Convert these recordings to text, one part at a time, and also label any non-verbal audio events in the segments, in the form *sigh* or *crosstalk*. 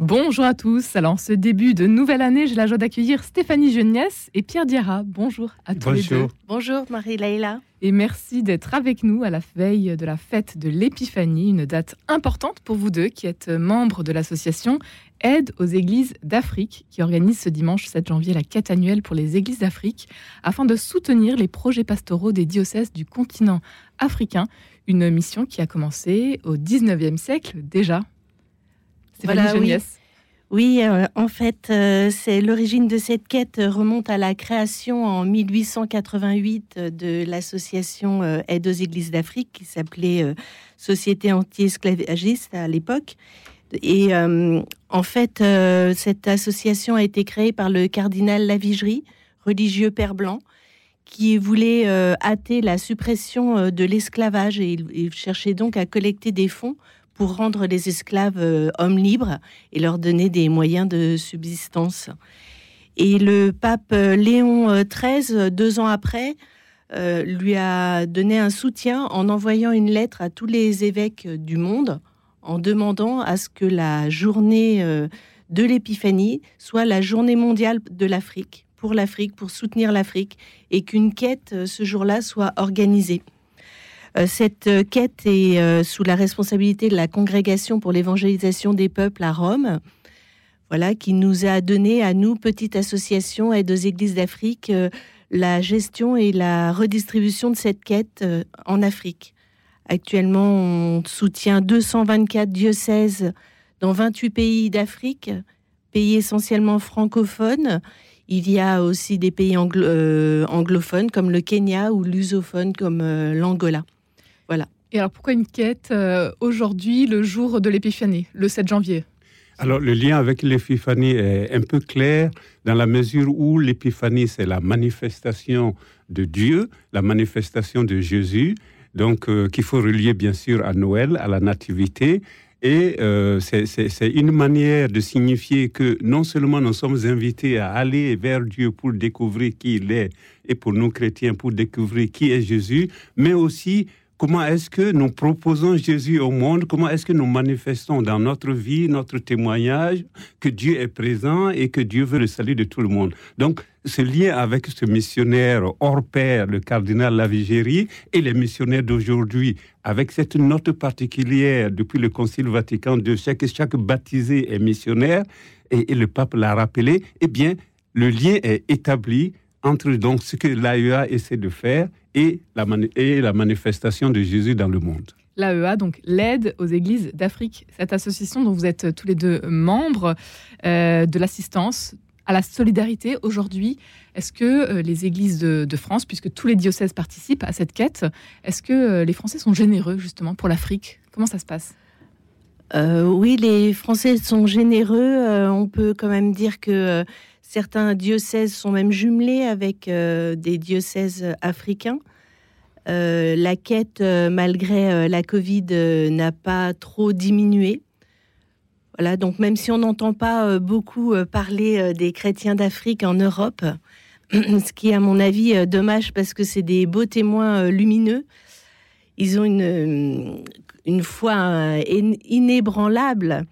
Bonjour à tous. Alors, ce début de nouvelle année, j'ai la joie d'accueillir Stéphanie Geniès et Pierre Diarra. Bonjour à tous les deux. Bonjour Marie-Laïla. Et merci d'être avec nous à la veille de la fête de l'Épiphanie, une date importante pour vous deux qui êtes membres de l'association Aide aux Églises d'Afrique, qui organise ce dimanche 7 janvier la quête annuelle pour les Églises d'Afrique, afin de soutenir les projets pastoraux des diocèses du continent africain, une mission qui a commencé au 19e siècle déjà. Voilà, oui. Oui, euh, en fait, euh, c'est l'origine de cette quête remonte à la création en 1888 de l'association euh, Aide aux Églises d'Afrique, qui s'appelait Société anti-esclavagiste à l'époque. Et en fait, cette association a été créée par le cardinal Lavigerie, religieux père blanc, qui voulait hâter la suppression de l'esclavage et il cherchait donc à collecter des fonds pour rendre les esclaves euh, hommes libres et leur donner des moyens de subsistance. Et le pape euh, Léon XIII, euh, deux ans après, lui a donné un soutien en envoyant une lettre à tous les évêques du monde en demandant à ce que la journée de l'Épiphanie soit la journée mondiale de l'Afrique, pour l'Afrique, pour soutenir l'Afrique, et qu'une quête ce jour-là soit organisée. Euh, cette euh, quête est euh, sous la responsabilité de la Congrégation pour l'évangélisation des peuples à Rome, voilà, qui nous a donné à nous, petite association Aide aux Églises d'Afrique, la gestion et la redistribution de cette quête en Afrique. Actuellement, on soutient 224 diocèses dans 28 pays d'Afrique, pays essentiellement francophones. Il y a aussi des pays anglophones comme le Kenya ou lusophones comme l'Angola. Voilà. Et alors pourquoi une quête euh, aujourd'hui, le jour de l'Épiphanie, le 7 janvier? Alors le lien avec l'épiphanie est un peu clair dans la mesure où l'épiphanie c'est la manifestation de Dieu, la manifestation de Jésus, donc euh, qu'il faut relier bien sûr à Noël, à la nativité. Et euh, c'est une manière de signifier que non seulement nous sommes invités à aller vers Dieu pour découvrir qui il est, et pour nous chrétiens pour découvrir qui est Jésus, mais aussi Comment est-ce que nous proposons Jésus au monde? Comment est-ce que nous manifestons dans notre vie, notre témoignage, que Dieu est présent et que Dieu veut le salut de tout le monde? Donc, ce lien avec ce missionnaire hors pair, le cardinal Lavigéry, et les missionnaires d'aujourd'hui, avec cette note particulière depuis le Concile Vatican II, chaque, chaque baptisé est missionnaire, et, et le pape l'a rappelé, eh bien, le lien est établi entre donc ce que l'AEA essaie de faire et la, manifestation de Jésus dans le monde. L'AEA, donc l'aide aux églises d'Afrique, cette association dont vous êtes tous les deux membres, euh, de l'assistance à la solidarité aujourd'hui. Est-ce que euh, les églises de, France, puisque tous les diocèses participent à cette quête, est-ce que euh, les Français sont généreux justement pour l'Afrique? Comment ça se passe? Oui, les Français sont généreux. on peut quand même dire que Certains diocèses sont même jumelés avec euh, des diocèses africains. Euh, la quête, euh, malgré la Covid, n'a pas trop diminué. Voilà, donc même si on n'entend pas beaucoup parler des chrétiens d'Afrique en Europe, *clears throat* ce qui est à mon avis dommage parce que c'est des beaux témoins lumineux. Ils ont une, une foi inébranlable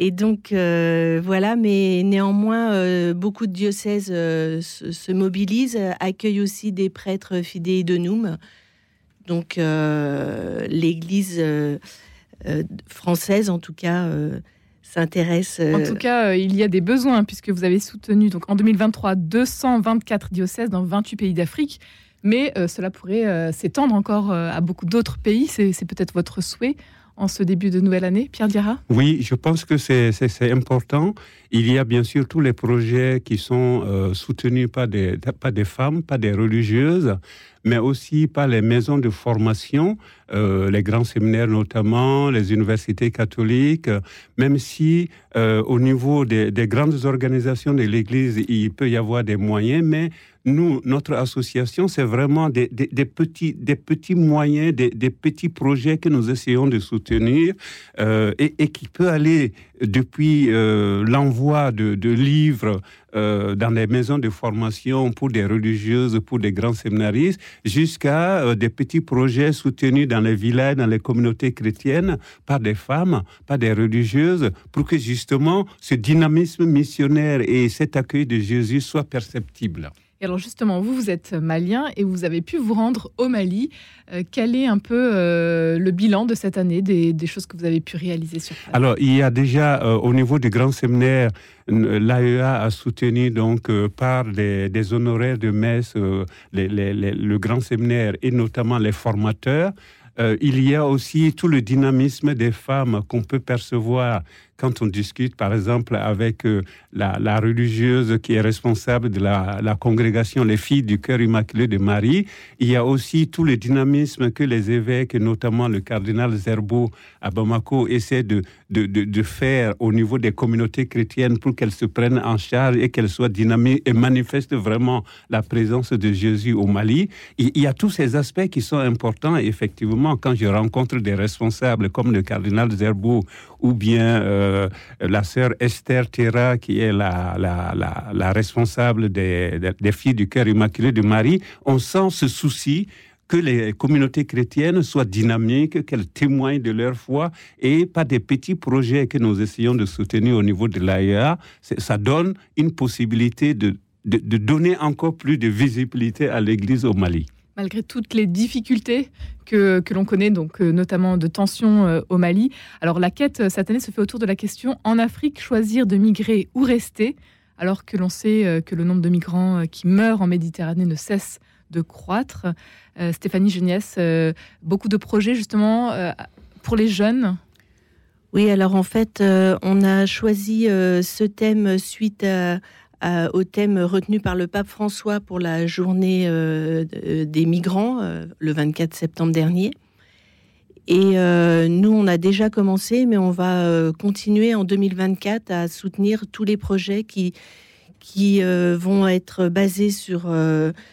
et donc, euh, voilà, mais néanmoins, euh, beaucoup de diocèses euh, se, mobilisent, accueillent aussi des prêtres fidèles de Noum. Donc, l'Église française, en tout cas, s'intéresse. En tout cas, il y a des besoins, puisque vous avez soutenu, donc en 2023, 224 diocèses dans 28 pays d'Afrique. Mais cela pourrait s'étendre encore à beaucoup d'autres pays. C'est peut-être votre souhait en ce début de nouvelle année, Pierre Dira? Oui, je pense que c'est important. Il y a bien sûr tous les projets qui sont euh, soutenus par des, pas des femmes, pas des religieuses, mais aussi par les maisons de formation, euh, les grands séminaires notamment, les universités catholiques, même si euh, au niveau des, des, grandes organisations de l'Église, il peut y avoir des moyens, mais nous, notre association, c'est vraiment des, petits, des moyens, des, petits projets que nous essayons de soutenir euh, et, qui peut aller depuis euh, l'envoi de, livres euh, dans les maisons de formation pour des religieuses, pour des grands séminaristes, jusqu'à des petits projets soutenus dans les villages, dans les communautés chrétiennes, par des femmes, par des religieuses, pour que justement ce dynamisme missionnaire et cet accueil de Jésus soient perceptibles. Et alors justement, vous, vous êtes malien et vous avez pu vous rendre au Mali. Euh, quel est un peu euh, le bilan de cette année, des, choses que vous avez pu réaliser sur place? Alors, il y a déjà euh, au niveau du grand séminaire, l'AEA a soutenu donc par des honoraires de messe le grand séminaire et notamment les formateurs. il y a aussi tout le dynamisme des femmes qu'on peut percevoir quand on discute, par exemple, avec euh, la, religieuse qui est responsable de la, congrégation Les Filles du Cœur Immaculé de Marie, il y a aussi tout le dynamisme que les évêques, notamment le cardinal Zerbo à Bamako, essaient de, de, de, faire au niveau des communautés chrétiennes pour qu'elles se prennent en charge et qu'elles soient dynamiques et manifestent vraiment la présence de Jésus au Mali. Il, y a tous ces aspects qui sont importants. effectivement, quand je rencontre des responsables comme le cardinal Zerbo ou bien... Euh, euh, la sœur Esther Terra, qui est la, responsable des, filles du cœur immaculé de Marie, on sent ce souci que les communautés chrétiennes soient dynamiques, qu'elles témoignent de leur foi et pas des petits projets que nous essayons de soutenir au niveau de l'AIA. Ça donne une possibilité de donner encore plus de visibilité à l'Église au Mali malgré toutes les difficultés que, l'on connaît, donc euh, notamment de tensions euh, au Mali. Alors la quête euh, cette année se fait autour de la question en Afrique, choisir de migrer ou rester, alors que l'on sait que le nombre de migrants qui meurent en Méditerranée ne cesse de croître. Stéphanie Geniès, beaucoup de projets justement pour les jeunes? Oui, alors en fait, on a choisi ce thème suite à, au thème retenu par le pape François pour la journée euh, des migrants euh, le 24 septembre dernier. Et euh, nous, on a déjà commencé, mais on va continuer en 2024 à soutenir tous les projets qui, qui vont être basés sur,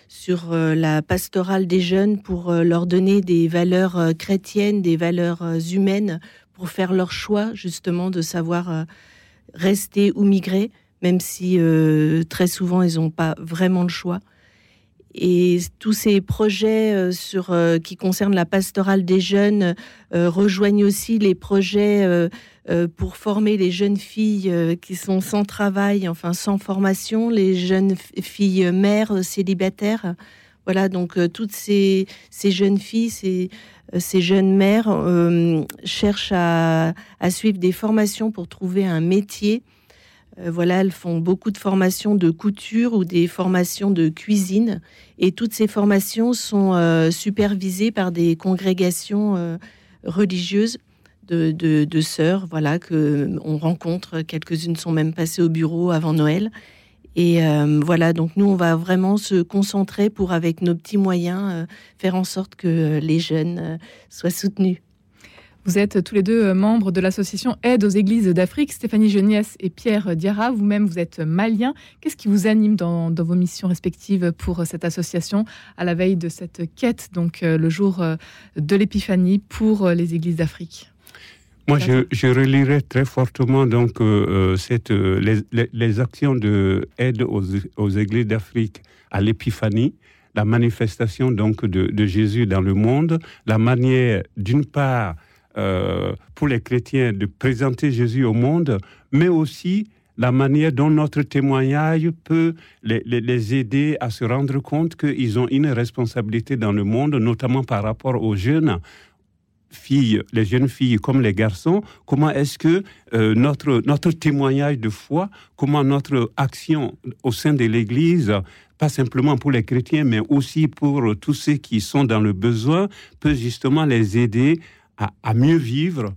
sur la pastorale des jeunes pour leur donner des valeurs chrétiennes, des valeurs humaines, pour faire leur choix justement de savoir rester ou migrer même si euh, très souvent ils n'ont pas vraiment le choix. Et tous ces projets euh, sur, euh, qui concernent la pastorale des jeunes rejoignent aussi les projets pour former les jeunes filles qui sont sans travail, enfin sans formation, les jeunes filles mères célibataires. Voilà, donc toutes ces, jeunes filles, ces, jeunes mères cherchent à, suivre des formations pour trouver un métier voilà, elles font beaucoup de formations de couture ou des formations de cuisine. Et toutes ces formations sont euh, supervisées par des congrégations euh, religieuses de, de, sœurs, voilà, que on rencontre. Quelques-unes sont même passées au bureau avant Noël. Et voilà, donc nous, on va vraiment se concentrer pour, avec nos petits moyens, faire en sorte que les jeunes soient soutenus. Vous êtes tous les deux membres de l'association Aide aux Églises d'Afrique. Stéphanie Geniès et Pierre Diarra, vous-même, vous êtes malien. Qu'est-ce qui vous anime dans, vos missions respectives pour cette association à la veille de cette quête, donc euh, le jour euh, de l'Épiphanie pour euh, les Églises d'Afrique? Moi, je, je relirai très fortement donc cette, les, actions de aide aux, aux églises d'Afrique à l'épiphanie, la manifestation donc de, de, Jésus dans le monde, la manière d'une part euh, pour les chrétiens de présenter Jésus au monde, mais aussi la manière dont notre témoignage peut les, aider à se rendre compte qu'ils ont une responsabilité dans le monde, notamment par rapport aux jeunes filles, les jeunes filles comme les garçons, comment est-ce que euh, notre, notre témoignage de foi, comment notre action au sein de l'Église, pas simplement pour les chrétiens, mais aussi pour tous ceux qui sont dans le besoin, peut justement les aider à, mieux vivre,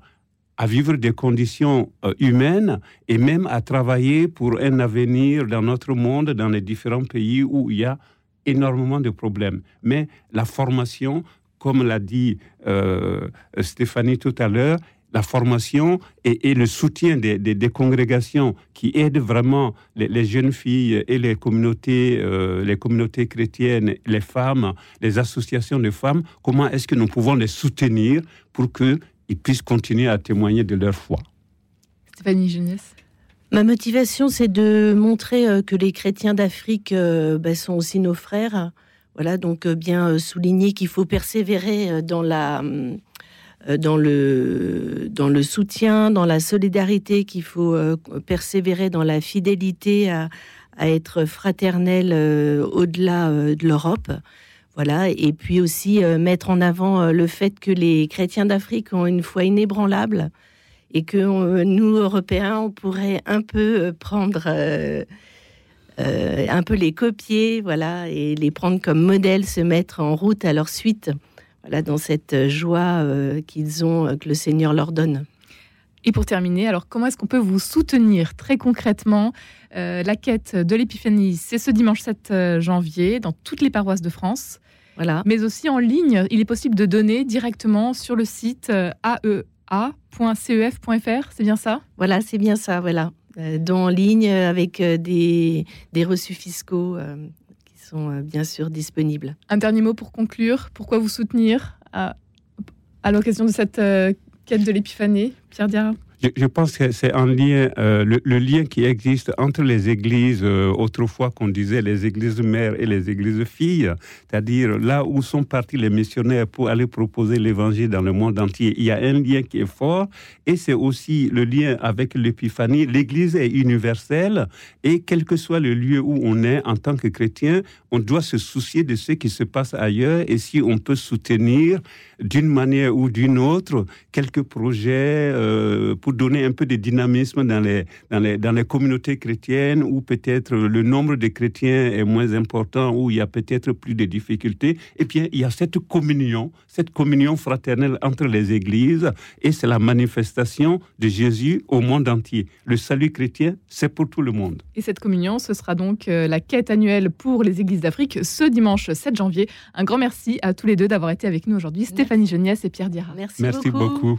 à vivre des conditions euh, humaines et même à travailler pour un avenir dans notre monde, dans les différents pays où il y a énormément de problèmes. Mais la formation, comme l'a dit euh, Stéphanie tout à l'heure, la formation et, le soutien des, congrégations qui aident vraiment les, jeunes filles et les communautés, euh, les communautés chrétiennes, les femmes, les associations de femmes, comment est-ce que nous pouvons les soutenir pour qu'ils puissent continuer à témoigner de leur foi? Stéphanie Jeunesse Ma motivation, c'est de montrer euh, que les chrétiens d'Afrique euh, ben, sont aussi nos frères. Voilà, donc bien souligner qu'il faut persévérer dans la euh, dans le, dans le soutien, dans la solidarité, qu'il faut euh, persévérer dans la fidélité à, être fraternel euh, au-delà de l'Europe. Voilà, et puis aussi mettre en avant le fait que les chrétiens d'Afrique ont une foi inébranlable et que nous, Européens, on pourrait un peu prendre, un peu les copier, voilà, et les prendre comme modèle, se mettre en route à leur suite dans cette joie euh, qu'ils ont, euh, que le Seigneur leur donne. Et pour terminer, alors comment est-ce qu'on peut vous soutenir très concrètement euh, La quête de l'Épiphanie, c'est ce dimanche 7 janvier dans toutes les paroisses de France. Voilà. Mais aussi en ligne, il est possible de donner directement sur le site aea.cef.fr, c'est bien ça? Voilà, c'est bien ça, voilà. Dans en ligne avec des, des reçus fiscaux euh, bien sûr disponibles. Un dernier mot pour conclure. Pourquoi vous soutenir à, à l'occasion de cette euh, quête de l'épiphanie, Pierre Diarra? Je, pense que c'est un lien, euh, le, lien qui existe entre les églises, euh, autrefois qu'on disait les églises mères et les églises filles, c'est-à-dire là où sont partis les missionnaires pour aller proposer l'évangile dans le monde entier. Il y a un lien qui est fort et c'est aussi le lien avec l'épiphanie. L'église est universelle et quel que soit le lieu où on est en tant que chrétien, on doit se soucier de ce qui se passe ailleurs et si on peut soutenir d'une manière ou d'une autre quelques projets euh, pour donner un peu de dynamisme dans les, dans les, dans les communautés chrétiennes où peut-être le nombre de chrétiens est moins important, où il y a peut-être plus de difficultés. Et bien, il y a cette communion, cette communion fraternelle entre les églises et c'est la manifestation de Jésus au monde entier. Le salut chrétien, c'est pour tout le monde. Et cette communion, ce sera donc euh, la quête annuelle pour les églises d'Afrique ce dimanche 7 janvier. Un grand merci à tous les deux d'avoir été avec nous aujourd'hui, Stéphanie Geniès et Pierre Dira. Merci, merci beaucoup.